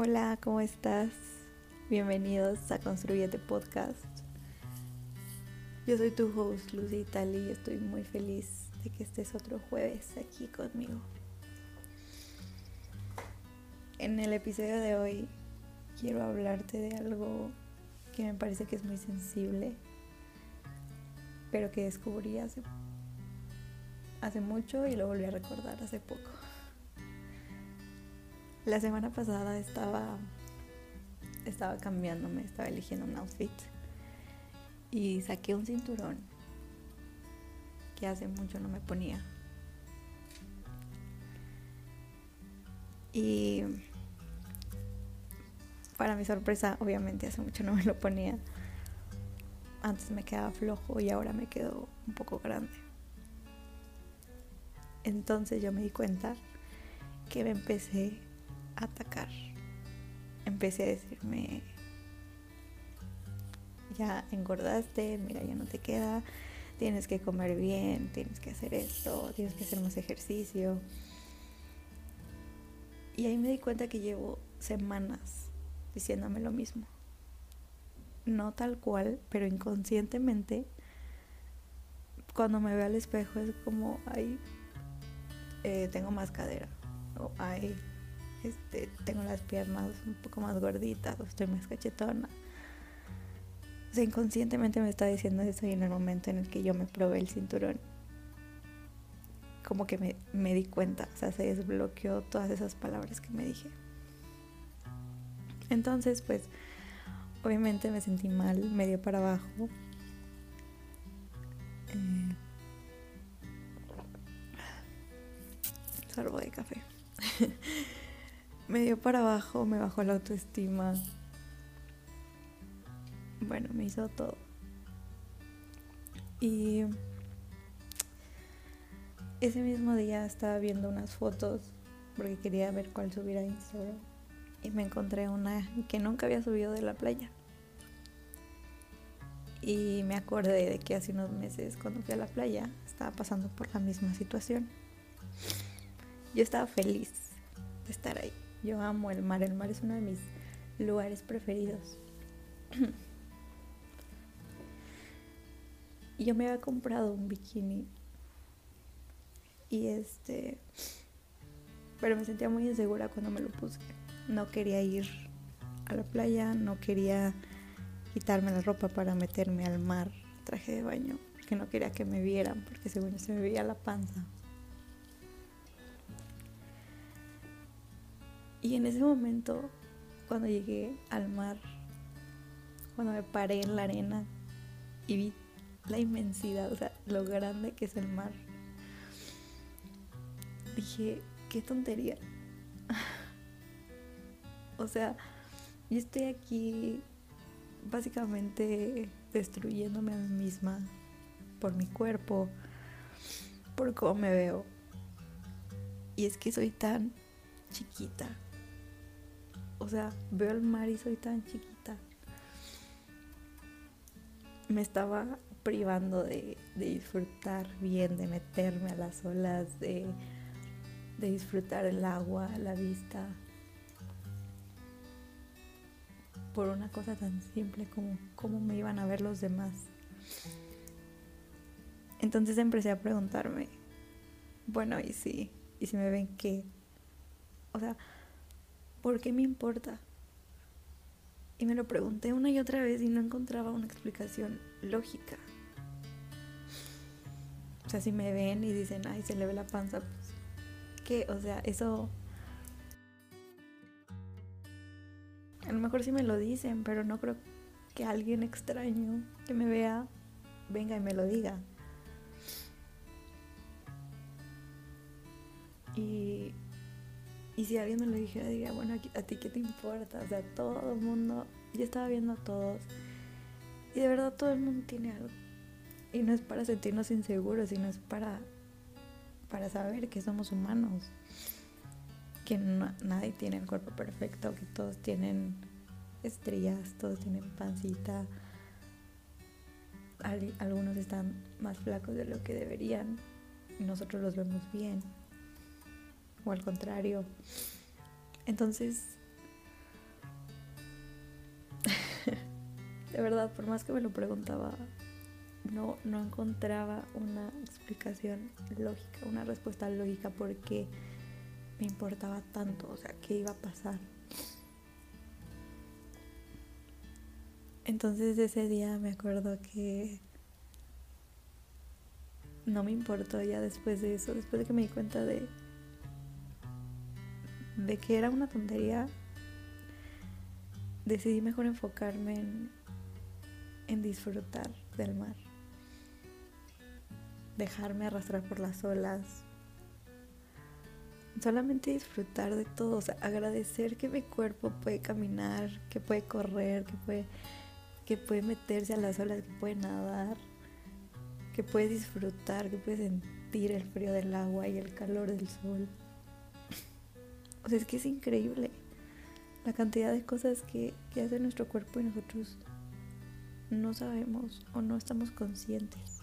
Hola, ¿cómo estás? Bienvenidos a Construyete Podcast. Yo soy tu host, Lucy Itali, y estoy muy feliz de que estés otro jueves aquí conmigo. En el episodio de hoy quiero hablarte de algo que me parece que es muy sensible, pero que descubrí hace, hace mucho y lo volví a recordar hace poco. La semana pasada estaba estaba cambiándome, estaba eligiendo un outfit y saqué un cinturón que hace mucho no me ponía. Y para mi sorpresa, obviamente hace mucho no me lo ponía. Antes me quedaba flojo y ahora me quedó un poco grande. Entonces yo me di cuenta que me empecé atacar. Empecé a decirme, ya engordaste, mira, ya no te queda, tienes que comer bien, tienes que hacer esto, tienes que hacer más ejercicio. Y ahí me di cuenta que llevo semanas diciéndome lo mismo. No tal cual, pero inconscientemente, cuando me veo al espejo es como, ay, eh, tengo más cadera, o ay, este, tengo las piernas un poco más gorditas estoy más cachetona. O sea, inconscientemente me está diciendo eso y en el momento en el que yo me probé el cinturón, como que me, di cuenta, o sea, se desbloqueó todas esas palabras que me dije. Entonces, pues, obviamente me sentí mal, medio para abajo. Eh, de café. me dio para abajo, me bajó la autoestima. Bueno, me hizo todo. Y ese mismo día estaba viendo unas fotos porque quería ver cuál subir a Instagram. Y me encontré una que nunca había subido de la playa. Y me acordé de que hace unos meses cuando fui a la playa estaba pasando por la misma situación. Yo estaba feliz de estar ahí. Yo amo el mar, el mar es uno de mis lugares preferidos. yo me había comprado un bikini y este pero me sentía muy insegura cuando me lo puse. No quería ir a la playa, no quería quitarme la ropa para meterme al mar, traje de baño, porque no quería que me vieran, porque según yo se me veía la panza. Y en ese momento, cuando llegué al mar, cuando me paré en la arena y vi la inmensidad, o sea, lo grande que es el mar, dije, qué tontería. o sea, yo estoy aquí básicamente destruyéndome a mí misma por mi cuerpo, por cómo me veo. Y es que soy tan chiquita, o sea, veo el mar y soy tan chiquita. Me estaba privando de, disfrutar bien, de meterme a las olas, de, disfrutar el agua, la vista, por una cosa tan simple como cómo me iban a ver los demás. Entonces empecé a preguntarme, bueno, ¿y si, y si me ven qué? O sea, ¿por qué me importa? Y me lo pregunté una y otra vez y no encontraba una explicación lógica. O sea, si me ven y dicen, ay, se le ve la panza, pues, ¿qué? O sea, eso... A lo mejor sí me lo dicen, pero no creo que alguien extraño que me vea venga y me lo diga. Y si alguien me lo dijera, diría, bueno, ¿a ti qué te importa? O sea, todo el mundo, yo estaba viendo a todos. Y de verdad todo el mundo tiene algo. Y no es para sentirnos inseguros, sino es para, para saber que somos humanos. Que nadie tiene el cuerpo perfecto, que todos tienen estrellas, todos tienen pancita. algunos están más flacos de lo que deberían. Nosotros los vemos bien o al contrario. Entonces, de verdad, por más que me lo preguntaba, no, no encontraba una explicación lógica, una respuesta lógica porque me importaba tanto, o sea, qué iba a pasar. Entonces ese día me acuerdo que no me importó ya después de eso, después de que me di cuenta de de que era una tontería, decidí mejor enfocarme en, disfrutar del mar, dejarme arrastrar por las olas, solamente disfrutar de todo, agradecer que mi cuerpo puede caminar, que puede correr, que puede, que puede meterse a las olas, que puede nadar, que puede disfrutar, que puede sentir el frío del agua y el calor del sol. O sea, es que es increíble la cantidad de cosas que, que hace nuestro cuerpo y nosotros no sabemos o no estamos conscientes.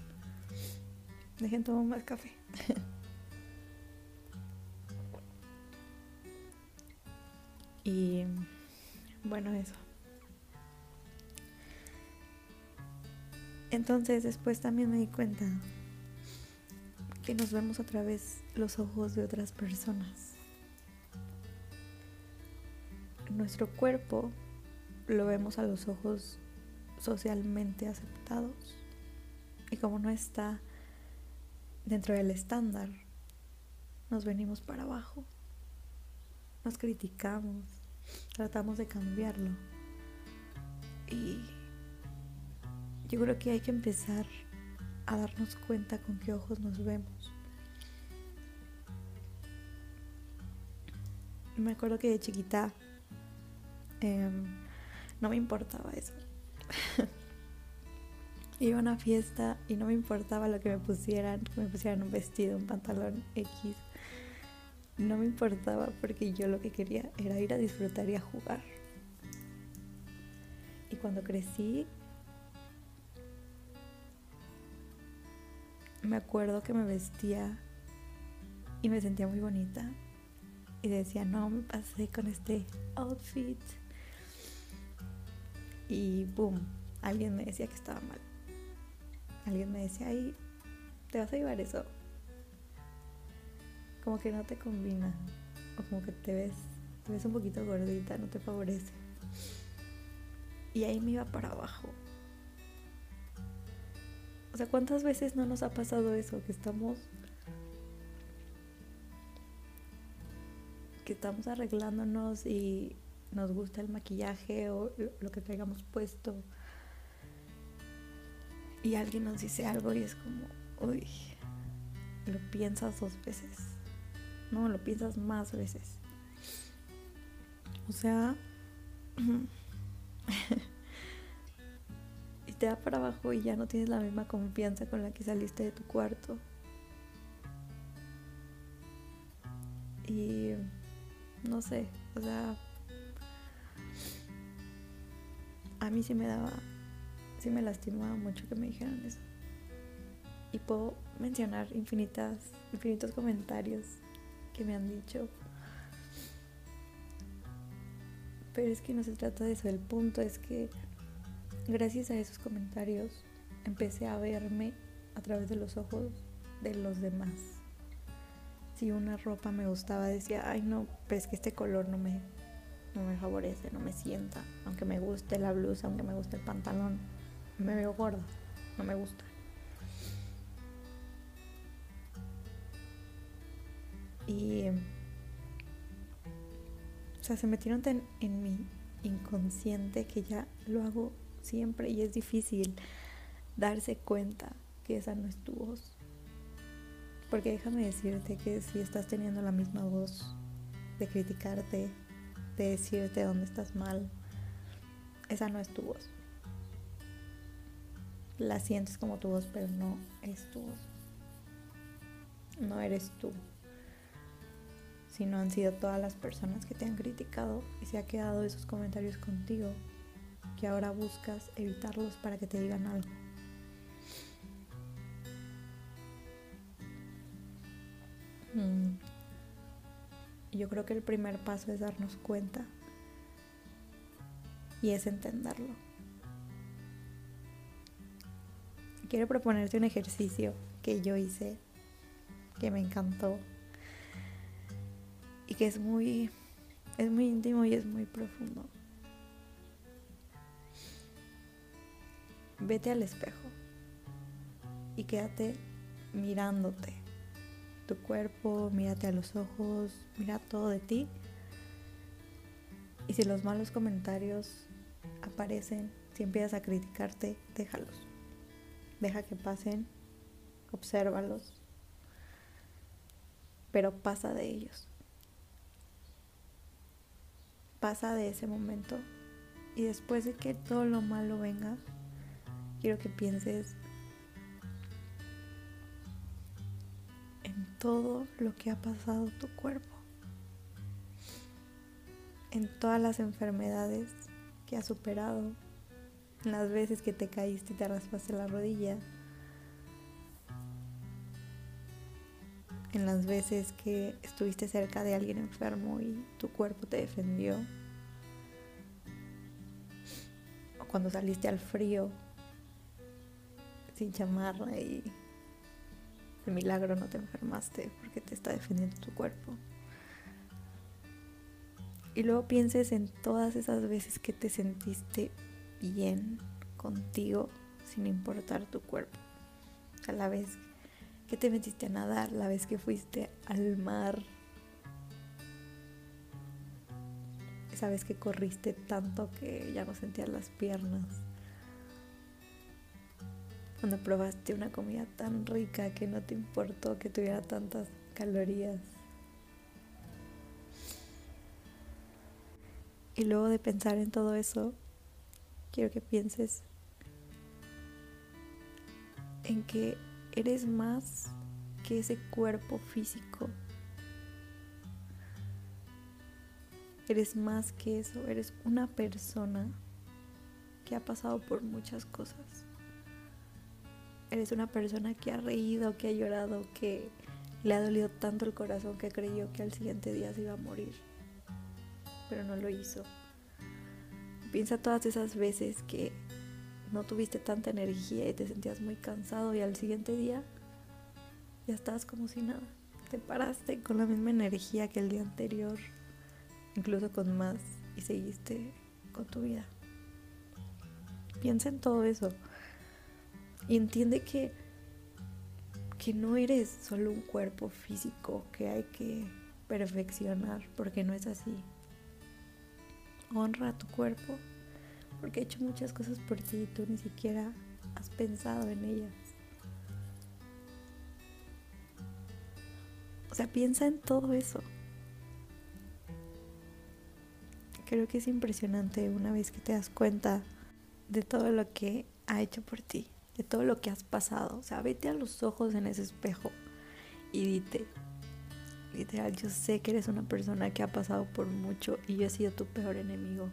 Dejen tomar más café. y bueno, eso. Entonces después también me di cuenta que nos vemos a través los ojos de otras personas nuestro cuerpo lo vemos a los ojos socialmente aceptados y como no está dentro del estándar, nos venimos para abajo, nos criticamos, tratamos de cambiarlo y yo creo que hay que empezar a darnos cuenta con qué ojos nos vemos. Me acuerdo que de chiquita Em, no me importaba eso. Iba a una fiesta y no me importaba lo que me pusieran, que me pusieran un vestido, un pantalón X. No me importaba porque yo lo que quería era ir a disfrutar y a jugar. Y cuando crecí, me acuerdo que me vestía y me sentía muy bonita. Y decía, no, me pasé con este outfit y boom, alguien me decía que estaba mal. Alguien me decía, ay, te vas a llevar eso. Como que no te combina. O como que te ves, te ves un poquito gordita, no te favorece. Y ahí me iba para abajo. O sea, ¿cuántas veces no nos ha pasado eso? Que estamos. Que estamos arreglándonos y nos gusta el maquillaje o lo que traigamos puesto y alguien nos dice algo y es como, uy, lo piensas dos veces. No, lo piensas más veces. O sea, y te da para abajo y ya no tienes la misma confianza con la que saliste de tu cuarto. Y no sé, o sea, a mí sí me daba, sí me lastimaba mucho que me dijeran eso. Y puedo mencionar infinitas, infinitos comentarios que me han dicho. Pero es que no se trata de eso, el punto es que gracias a esos comentarios empecé a verme a través de los ojos de los demás. Si una ropa me gustaba, decía, ay no, pero es que este color no me, no me favorece, no me sienta. Aunque me guste la blusa, aunque me guste el pantalón, me veo gorda, no me gusta. Y. O sea, se metieron en, en mi inconsciente que ya lo hago siempre y es difícil darse cuenta que esa no es tu voz. Porque déjame decirte que si estás teniendo la misma voz de criticarte, de decirte dónde estás mal, esa no es tu voz. La sientes como tu voz, pero no es tu voz. No eres tú. Sino han sido todas las personas que te han criticado y se ha quedado esos comentarios contigo que ahora buscas evitarlos para que te digan algo. Mm. Yo creo que el primer paso es darnos cuenta y es entenderlo. quiero proponerte un ejercicio que yo hice, que me encantó y que es muy, es muy íntimo y es muy profundo. Vete al espejo y quédate mirándote. Tu cuerpo, mírate a los ojos, mira todo de ti. Y si los malos comentarios aparecen, si empiezas a criticarte, déjalos. Deja que pasen, obsérvalos, pero pasa de ellos. Pasa de ese momento y después de que todo lo malo venga, quiero que pienses todo lo que ha pasado tu cuerpo, en todas las enfermedades que has superado, en las veces que te caíste y te raspaste la rodilla, en las veces que estuviste cerca de alguien enfermo y tu cuerpo te defendió, o cuando saliste al frío sin chamarra y de milagro no te enfermaste porque te está defendiendo tu cuerpo. Y luego pienses en todas esas veces que te sentiste bien contigo sin importar tu cuerpo. A la vez que te metiste a nadar, la vez que fuiste al mar, esa vez que corriste tanto que ya no sentías las piernas, cuando probaste una comida tan rica que no te importó que tuviera tantas calorías. Y luego de pensar en todo eso, quiero que pienses en que eres más que ese cuerpo físico. Eres más que eso, eres una persona que ha pasado por muchas cosas. Eres una persona que ha reído, que ha llorado, que le ha dolido tanto el corazón que creyó que al siguiente día se iba a morir, pero no lo hizo. Piensa todas esas veces que no tuviste tanta energía y te sentías muy cansado y al siguiente día ya estabas como si nada. Te paraste con la misma energía que el día anterior, incluso con más, y seguiste con tu vida. Piensa en todo eso y entiende que, que no eres solo un cuerpo físico que hay que perfeccionar, porque no es así honra a tu cuerpo porque he hecho muchas cosas por ti y tú ni siquiera has pensado en ellas. O sea, piensa en todo eso. Creo que es impresionante una vez que te das cuenta de todo lo que ha hecho por ti, de todo lo que has pasado. O sea, vete a los ojos en ese espejo y dite, Literal, yo sé que eres una persona que ha pasado por mucho y yo he sido tu peor enemigo.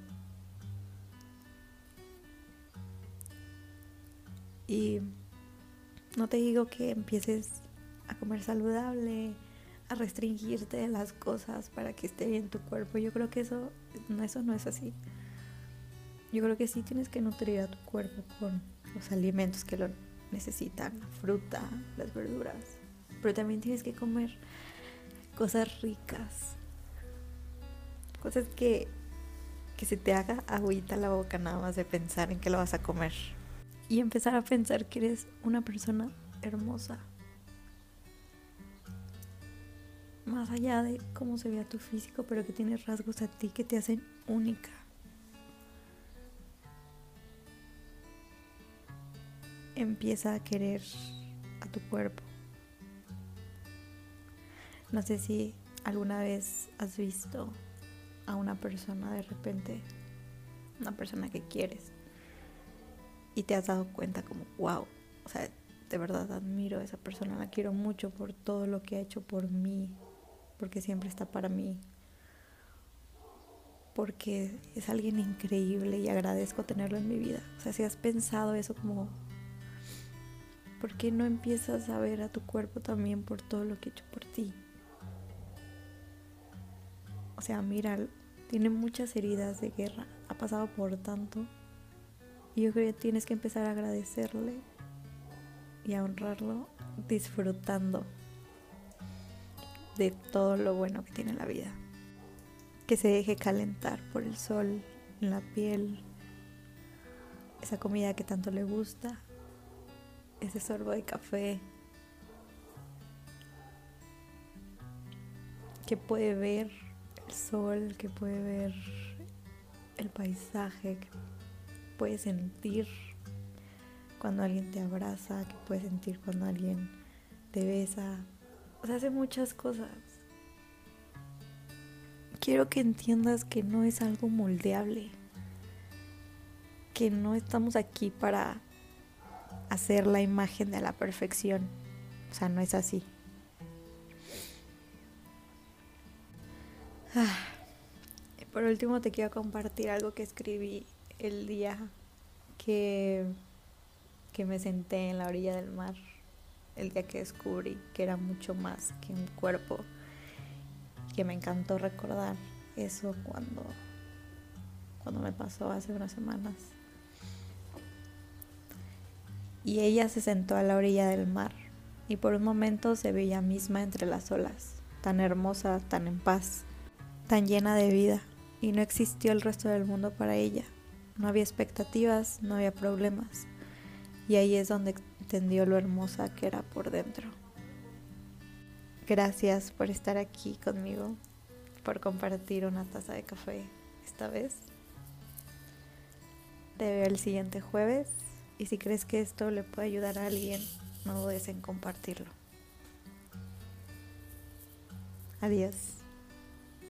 Y no te digo que empieces a comer saludable, a restringirte de las cosas para que esté bien tu cuerpo. Yo creo que eso eso no es así. Yo creo que sí tienes que nutrir a tu cuerpo con los alimentos que lo necesitan, la fruta, las verduras. Pero también tienes que comer cosas ricas, cosas que, que se te haga agüita la boca nada más de pensar en que lo vas a comer y empezar a pensar que eres una persona hermosa. Más allá de cómo se vea tu físico, pero que tienes rasgos a ti que te hacen única. Empieza a querer a tu cuerpo. No sé si alguna vez has visto a una persona de repente, una persona que quieres, y te has dado cuenta como, wow, o sea, de verdad admiro a esa persona, la quiero mucho por todo lo que ha hecho por mí, porque siempre está para mí, porque es alguien increíble y agradezco tenerlo en mi vida. O sea, si has pensado eso como, ¿por qué no empiezas a ver a tu cuerpo también por todo lo que he hecho por ti? O sea, mira, tiene muchas heridas de guerra, ha pasado por tanto. Y yo creo que tienes que empezar a agradecerle y a honrarlo disfrutando de todo lo bueno que tiene la vida. Que se deje calentar por el sol en la piel, esa comida que tanto le gusta, ese sorbo de café, que puede ver el sol, que puede ver el paisaje, que puede sentir cuando alguien te abraza, que puede sentir cuando alguien te besa. O sea, hace muchas cosas. Quiero que entiendas que no es algo moldeable, que no estamos aquí para hacer la imagen de la perfección. O sea, no es así. Ah, por último te quiero compartir algo que escribí el día que, que me senté en la orilla del mar, el día que descubrí que era mucho más que un cuerpo, que me encantó recordar eso cuando, cuando me pasó hace unas semanas. Y ella se sentó a la orilla del mar y por un momento se veía misma entre las olas, tan hermosa, tan en paz tan llena de vida y no existió el resto del mundo para ella. No había expectativas, no había problemas. Y ahí es donde entendió lo hermosa que era por dentro. Gracias por estar aquí conmigo, por compartir una taza de café esta vez. Te veo el siguiente jueves y si crees que esto le puede ayudar a alguien, no dudes en compartirlo. Adiós.